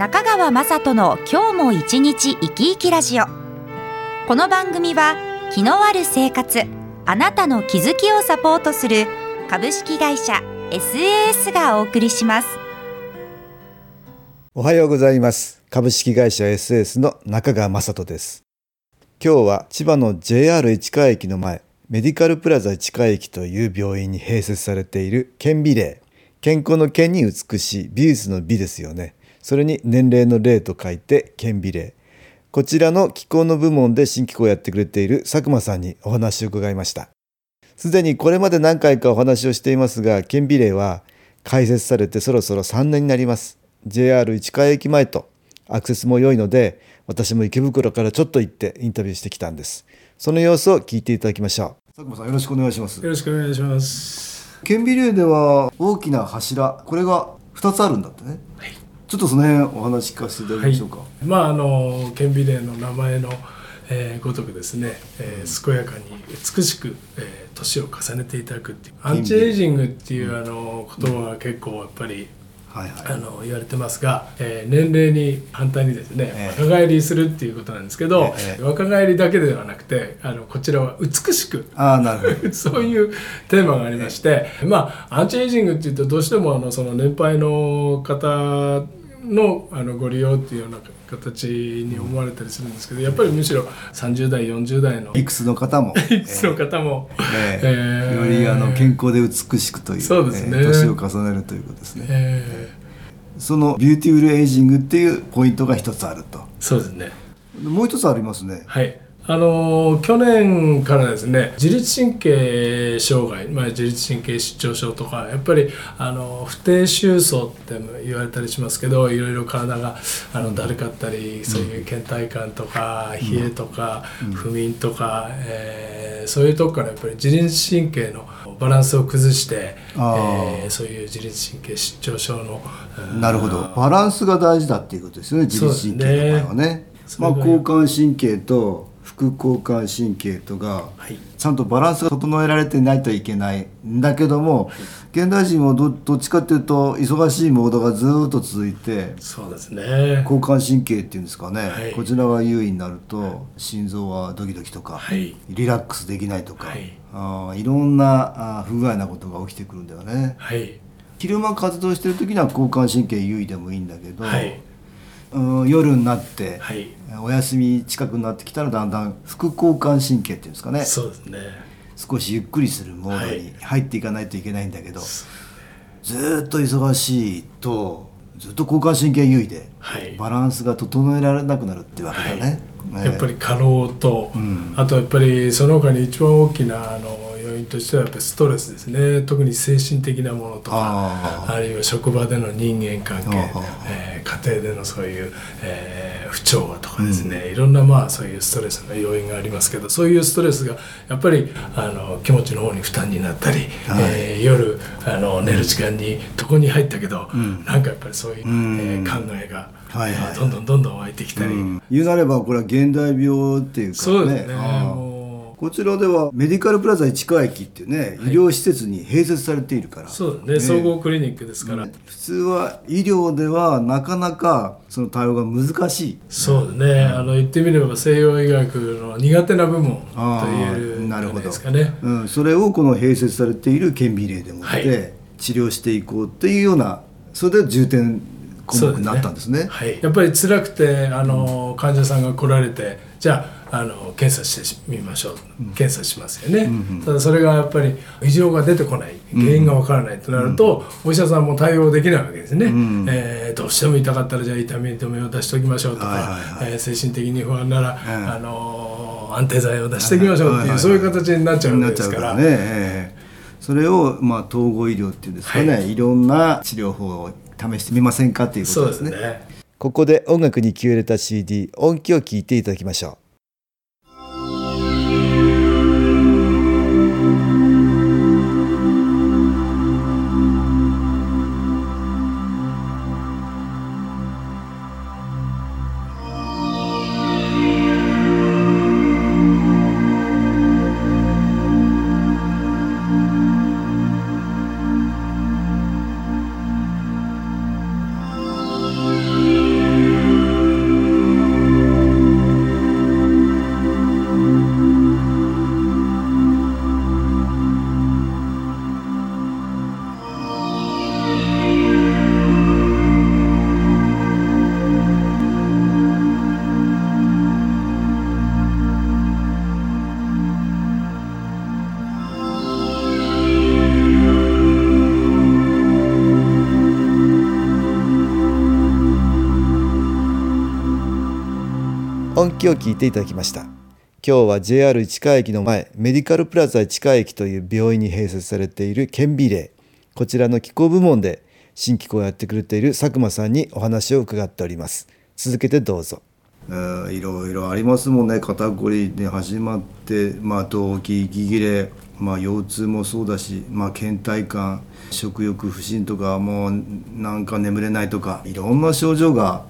中川雅人の今日も一日生き生きラジオ。この番組は気のある生活あなたの気づきをサポートする株式会社 SAS がお送りします。おはようございます。株式会社 SAS の中川雅人です。今日は千葉の JR 市川駅の前メディカルプラザ市川駅という病院に併設されている健美霊健康の健に美しい美術の美ですよね。それに年齢の齢と書いて健美霊こちらの気候の部門で新機構をやってくれている佐久間さんにお話を伺いました。すでにこれまで何回かお話をしていますが健美霊は開設されてそろそろ3年になります。JR 市川駅前とアクセスも良いので私も池袋からちょっと行ってインタビューしてきたんです。その様子を聞いていただきましょう。佐久間さんよろしくお願いします。よろしくお願いします。顕微霊では大きな柱これが2つあるんだってね、ちょっとその辺お話聞かせていただきましょうか、まああの顕微霊の名前の、えーごとくですね、えー健やかに美しく、えー年を重ねていただくっていうアンチエイジングっていう、あの言葉が結構やっぱり。はいはい。あの言われてますが、えー年齢に反対にですね、ええ。若返りするっていうことなんですけど、ええ。若返りだけではなくてあのこちらは美しくああなるほど。そういうテーマがありまして、まあアンチエイジングっていうとどうしてもあのその年配の方のあのご利用っていうような形に思われたりするんですけどやっぱりむしろ30代40代のいくつの方も。いくつの方も、ええ。ーえ。よりあの健康で美しくというそうですね。ええ年を重ねるということですね、えその beautiful aging っていうポイントが一つあると。ーそうですね。もう一つありますね。はいあの去年からですね自律神経障害、まあ、自律神経失調症とかやっぱりあの不定収層って言われたりしますけどいろいろ体があのだるかったりそういう倦怠感とか冷えとか、不眠とか、えーそういうとこからやっぱり自律神経のバランスを崩して、えーそういう自律神経失調症の、うんなるほど。バランスが大事だっていうことですよね自律神経の場合はね。まあ、交感神経と副交感神経とがはい。ちゃんとバランスが整えられていないといけないんだけども現代人はどどっちかっていうと忙しいモードがずーっと続いてそうですね。交感神経っていうんですかね、はい。こちらが優位になると心臓はドキドキとか、はい。リラックスできないとか、はい。あーいろんなあー不具合なことが起きてくるんだよね。はい。昼間活動してる時には交感神経優位でもいいんだけど、はいうん夜になって、はい。お休み近くになってきたらだんだん副交感神経っていうんですかね。そうですね。少しゆっくりするモードにはい。入っていかないといけないんだけど、ずーっと忙しいとずっと交感神経優位で、はい。バランスが整えられなくなるってわけだね。ねやっぱり過労と、ん。あとやっぱりその他に一番大きなあの要因としてはやっぱりストレスですね。特に精神的なものとかあるいは職場での人間関係えー家庭でのそういう、えー不調和とかですね、いろんなまあそういうストレスの要因がありますけどそういうストレスがやっぱりあの気持ちの方に負担になったり、はいえー夜あの寝る時間に床に入ったけど、ん。なんかやっぱりそういう、ん。えー考えが、はいはい。えーどんどんどんどん湧いてきたり。うん。言うなればこれは現代病っていうかね。そうですね。こちらではメディカルプラザ市川駅っていうね、医療施設に併設されているから。うそうね。総合クリニックですから。普通は医療ではなかなかその対応が難しい。そうですね。あの言ってみれば西洋医学の苦手な部門とあ言えーるなるほど。ですかね。うん、それをこの併設されている顕微例でもって、はい。治療していこうっていうようなそれで重点項目になったんですね。はい。やっぱり辛くてあの患者さんが来られてじゃああの検査してみましょう。検査しますよね。ただそれがやっぱり異常が出てこない原因がわからないとなると、お医者さんも対応できないわけですね。んえーどうしても痛かったらじゃあ痛み止めを出しておきましょうとか、はいはいはい。えー精神的に不安なら、ん。あの安定剤を出しておきましょうっていう、そういう形になっちゃうわなっちけですから。からね、ええそれを、まあ、統合医療っていうんですかね、、はい。ろんな治療法を試してみませんかっていうことですね。すね。ここで音楽に気を入れた CD 音気を聴いていただきましょう音気を聞いていただきました。今日は JR 市川駅の前メディカルプラザ市川駅という病院に併設されている顕微霊こちらの気候部門で新機構をやってくれている佐久間さんにお話を伺っております。続けてどうぞ。いろいろありますもんね。肩こりで始まって、まあ、動悸息切れ、まあ、腰痛もそうだし、まあ、倦怠感食欲不振とかもうなんか眠れないとかいろんな症状が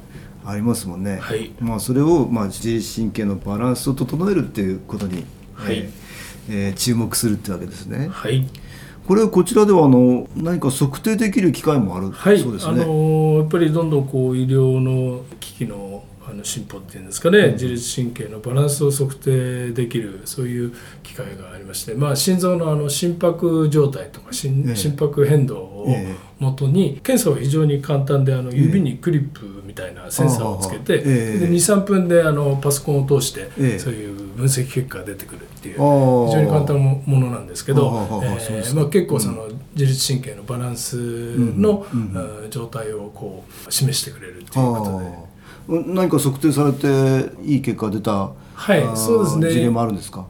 ありますもんね、はい。まあ、それを、まあ、自律神経のバランスを整えるっていうことに、はい。えーえー注目するってわけですね。はい。これこちらではあの何か測定できる機械もある、はい、あそうですね。のやっぱりどんどんこう医療の機器のあの進歩っていうんですかね、自律神経のバランスを測定できるそういう機械がありまして、まあ、心臓のあの心拍状態とか心,、ええ。心拍変動をええもとに検査は非常に簡単であの指にクリップみたいなセンサーをつけて、で23分であのパソコンを通して、ええ。そういう分析結果が出てくるっていう非常に簡単なものなんですけど、えーまあ、結構その自律神経のバランスの、うん状態をこう示してくれるということで。何か測定されていい結果が出た、はいそうですね。事例もあるんですか？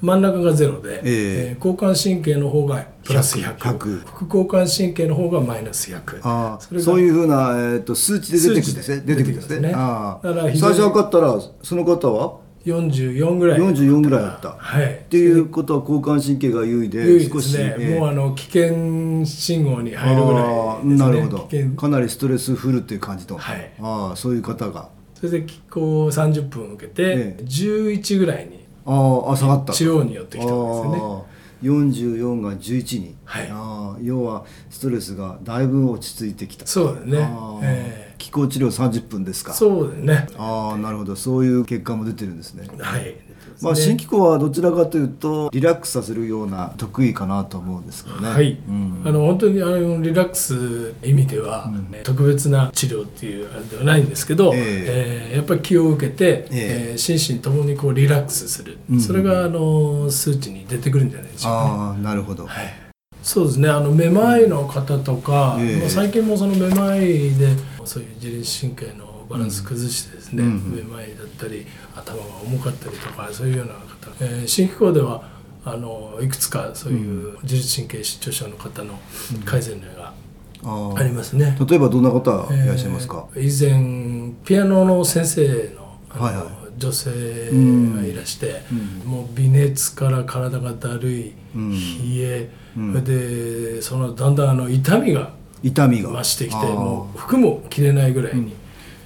真ん中がゼロで、ええ。えー交感神経の方がプラス100 100副交感神経の方がマイナス100あそそういうふうな、えー、と数値で出てくるんですね。出てくるんですね。出てきますね。ああだから最初分かったらその方は？44ぐらい。44ぐらいだった。はい。っていうことは交感神経が優位で優位で少し、すね、え。ーもうあの危険信号に入るぐらいです、ね、ああなるほど。かなりストレスフルっていう感じの、はい。ああそういう方が。それでこう30分受けて、ええ。11ぐらいにあああ下がった。中央に寄ってきたんですよね。ああ44が11に、はい。ああ要はストレスがだいぶ落ち着いてきた。そうだね。ああえ気候治療30分ですか。そうだね。ああなるほど。そういう結果も出てるんですね。はい。まあ、ね。新機構はどちらかというとリラックスさせるような得意かなと思うんですけどね。はい、うん。あの本当にあのリラックス意味では、ね特別な治療っていうあれではないんですけど、ええ。ーやっぱり気を受けて、ええ。ー心身ともにこうリラックスする、うん。それがあの数値に出てくるんじゃないでしょうか、ね。ああなるほど。はいそうですね。あのめまいの方とか、ええ。まあ最近もそのめまいでそういう自律神経のバランス崩してですね、うんうん。めまいだったり頭が重かったりとかそういうような方、えー新機構ではあのいくつかそういう自律神経失調症の方の改善例があありますね。例えばどんな方いらっしゃいますか？えー以前ピアノの先生のあの、はいはい女性がいらして、うん。もう微熱から体がだるい、うん。冷え、うん。それでそのだんだんあの痛みが痛みが。増してきてもう服も着れないぐらいに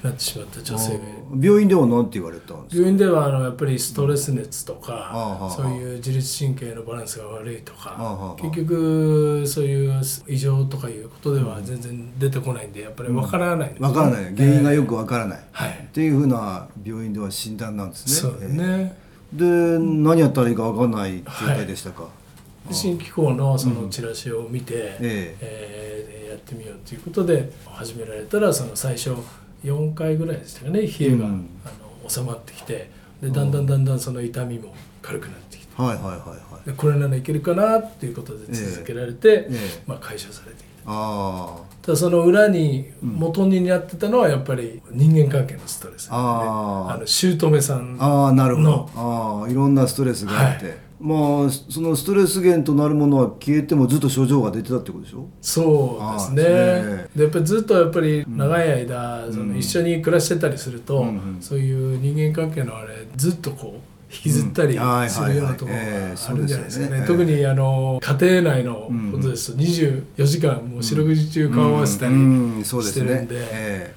なってしまった女性が病院では何て言われたんですか？病院ではあのやっぱりストレス熱とあかあそういう自律神経のバランスが悪いとか結局そういう異常とかいうことでは全然出てこないんでやっぱりわからないね。わからない。原因がよくわからない、はい。っていうふうな病院では診断なんですね。そうだね。えー。で何やったらいいかわからない状態でしたか？新機構のそのチラシを見て、ええ。ーやってみようということで始められたらその最初4回ぐらいでしたかね冷えが、うん。あの収まってきてでだんだんだんだんその痛みも軽くなってきて。はいはいはいはい。でこれならいけるかなっていうことで続けられて、ええ。まあ、解消されてきた。あただその裏に元になってたのはやっぱり人間関係のストレス、ね、あーあの姑さんあああなるほのど。ああいろんなストレスがあって。まあそのストレス源となるものは消えてもずっと症状が出てたってことでしょ？そうですね。でやっぱりずっとやっぱり長い間、その一緒に暮らしてたりすると、うんうんそういう人間関係のあれずっとこう引きずったりするようなところがあるんじゃないですかね,、ね。特にあの家庭内のことですと24時間もう四六時中顔を合わせたりしてるんで、ええ。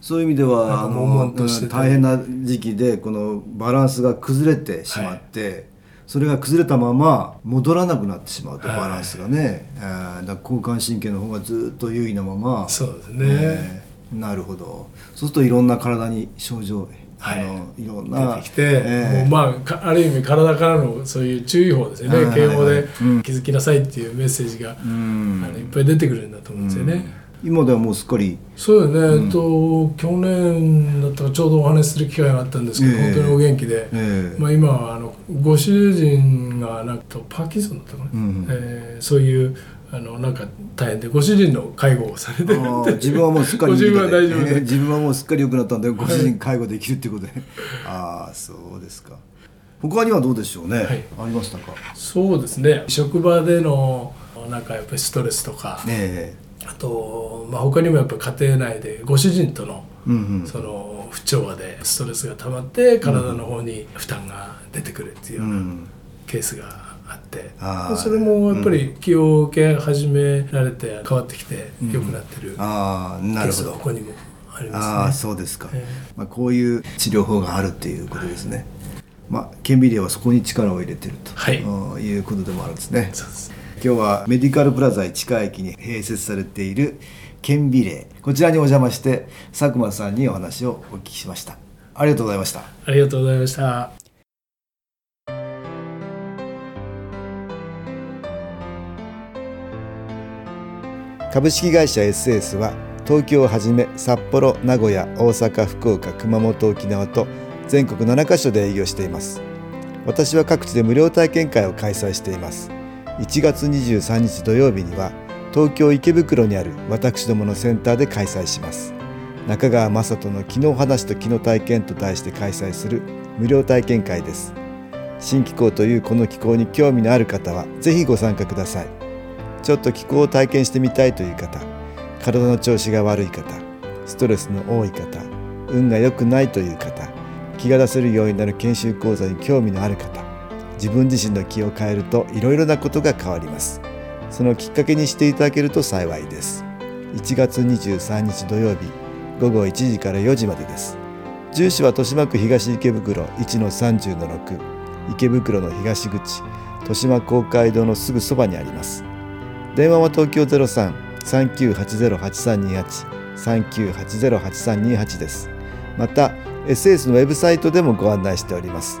そういう意味ではあの大変な時期でこのバランスが崩れてしまって、それが崩れたまま戻らなくなってしまうとはい。バランスがね、えーだから交感神経の方がずっと優位なまま。そうですね、ええなるほど。そうするといろんな体に症状、はい。あのいろんな出てきて、ええもうまあかある意味体からのそういう注意報ですよね、はいはいはい。警報でうん気づきなさいっていうメッセージが、うん。あのいっぱい出てくるんだと思うんですよね。今ではもうすっかり。そうよね、えっと去年だったらちょうどお話しする機会があったんですけど、ええ。本当にお元気で、ええ。まあ、今はあのご主人がなんかパーキンソンだったかな、うんえーそういうあのなんか大変でご主人の介護をされてるあんでー自分はもうすっかりご自分は大丈夫で。えー自分はもうすっかり良くなったんでご主人介護できるっていうことで、ああそうですか。他にはどうでしょうね、はい。ありましたか？そうですね。職場でのなんかやっぱりストレスとか、えあと、まあ、他にもやっぱり家庭内でご主人とのえうんうん。その不調和でストレスが溜まって体の方に負担が出てくるっていうよううなん。ケースがあって、あーそれもやっぱり気を受け始められて変わってきて良くなってるケースがここにもありああますね。そうですか、えまあ、こういう治療法があるっていうことですね、まあ顕微例はそこに力を入れてると、はい。うんいうことでもあるんですね。そうです今日はメディカルプラザ市川駅に併設されている顕微霊こちらにお邪魔して佐久間さんにお話をお聞きしました。ありがとうございました。ありがとうございました。株式会社 SS は東京をはじめ札幌名古屋大阪福岡熊本沖縄と全国7カ所で営業しています。私は各地で無料体験会を開催しています1月23日土曜日には東京池袋にある私どものセンターで開催します。中川雅人の昨日話と昨日体験と題して開催する無料体験会です。新気候というこの気候に興味のある方はぜひご参加ください。ちょっと気候を体験してみたいという方体の調子が悪い方ストレスの多い方運が良くないという方気が出せるようになる研修講座に興味のある方自分自身の気を変えるといろいろなことが変わります。そのきっかけにしていただけると幸いです。1月23日土曜日午後1時から4時までです。住所は豊島区東池袋1-30-6池袋の東口豊島公会堂のすぐそばにあります。電話は東京03-3980-8328 3980-8328です。また SS のウェブサイトでもご案内しております。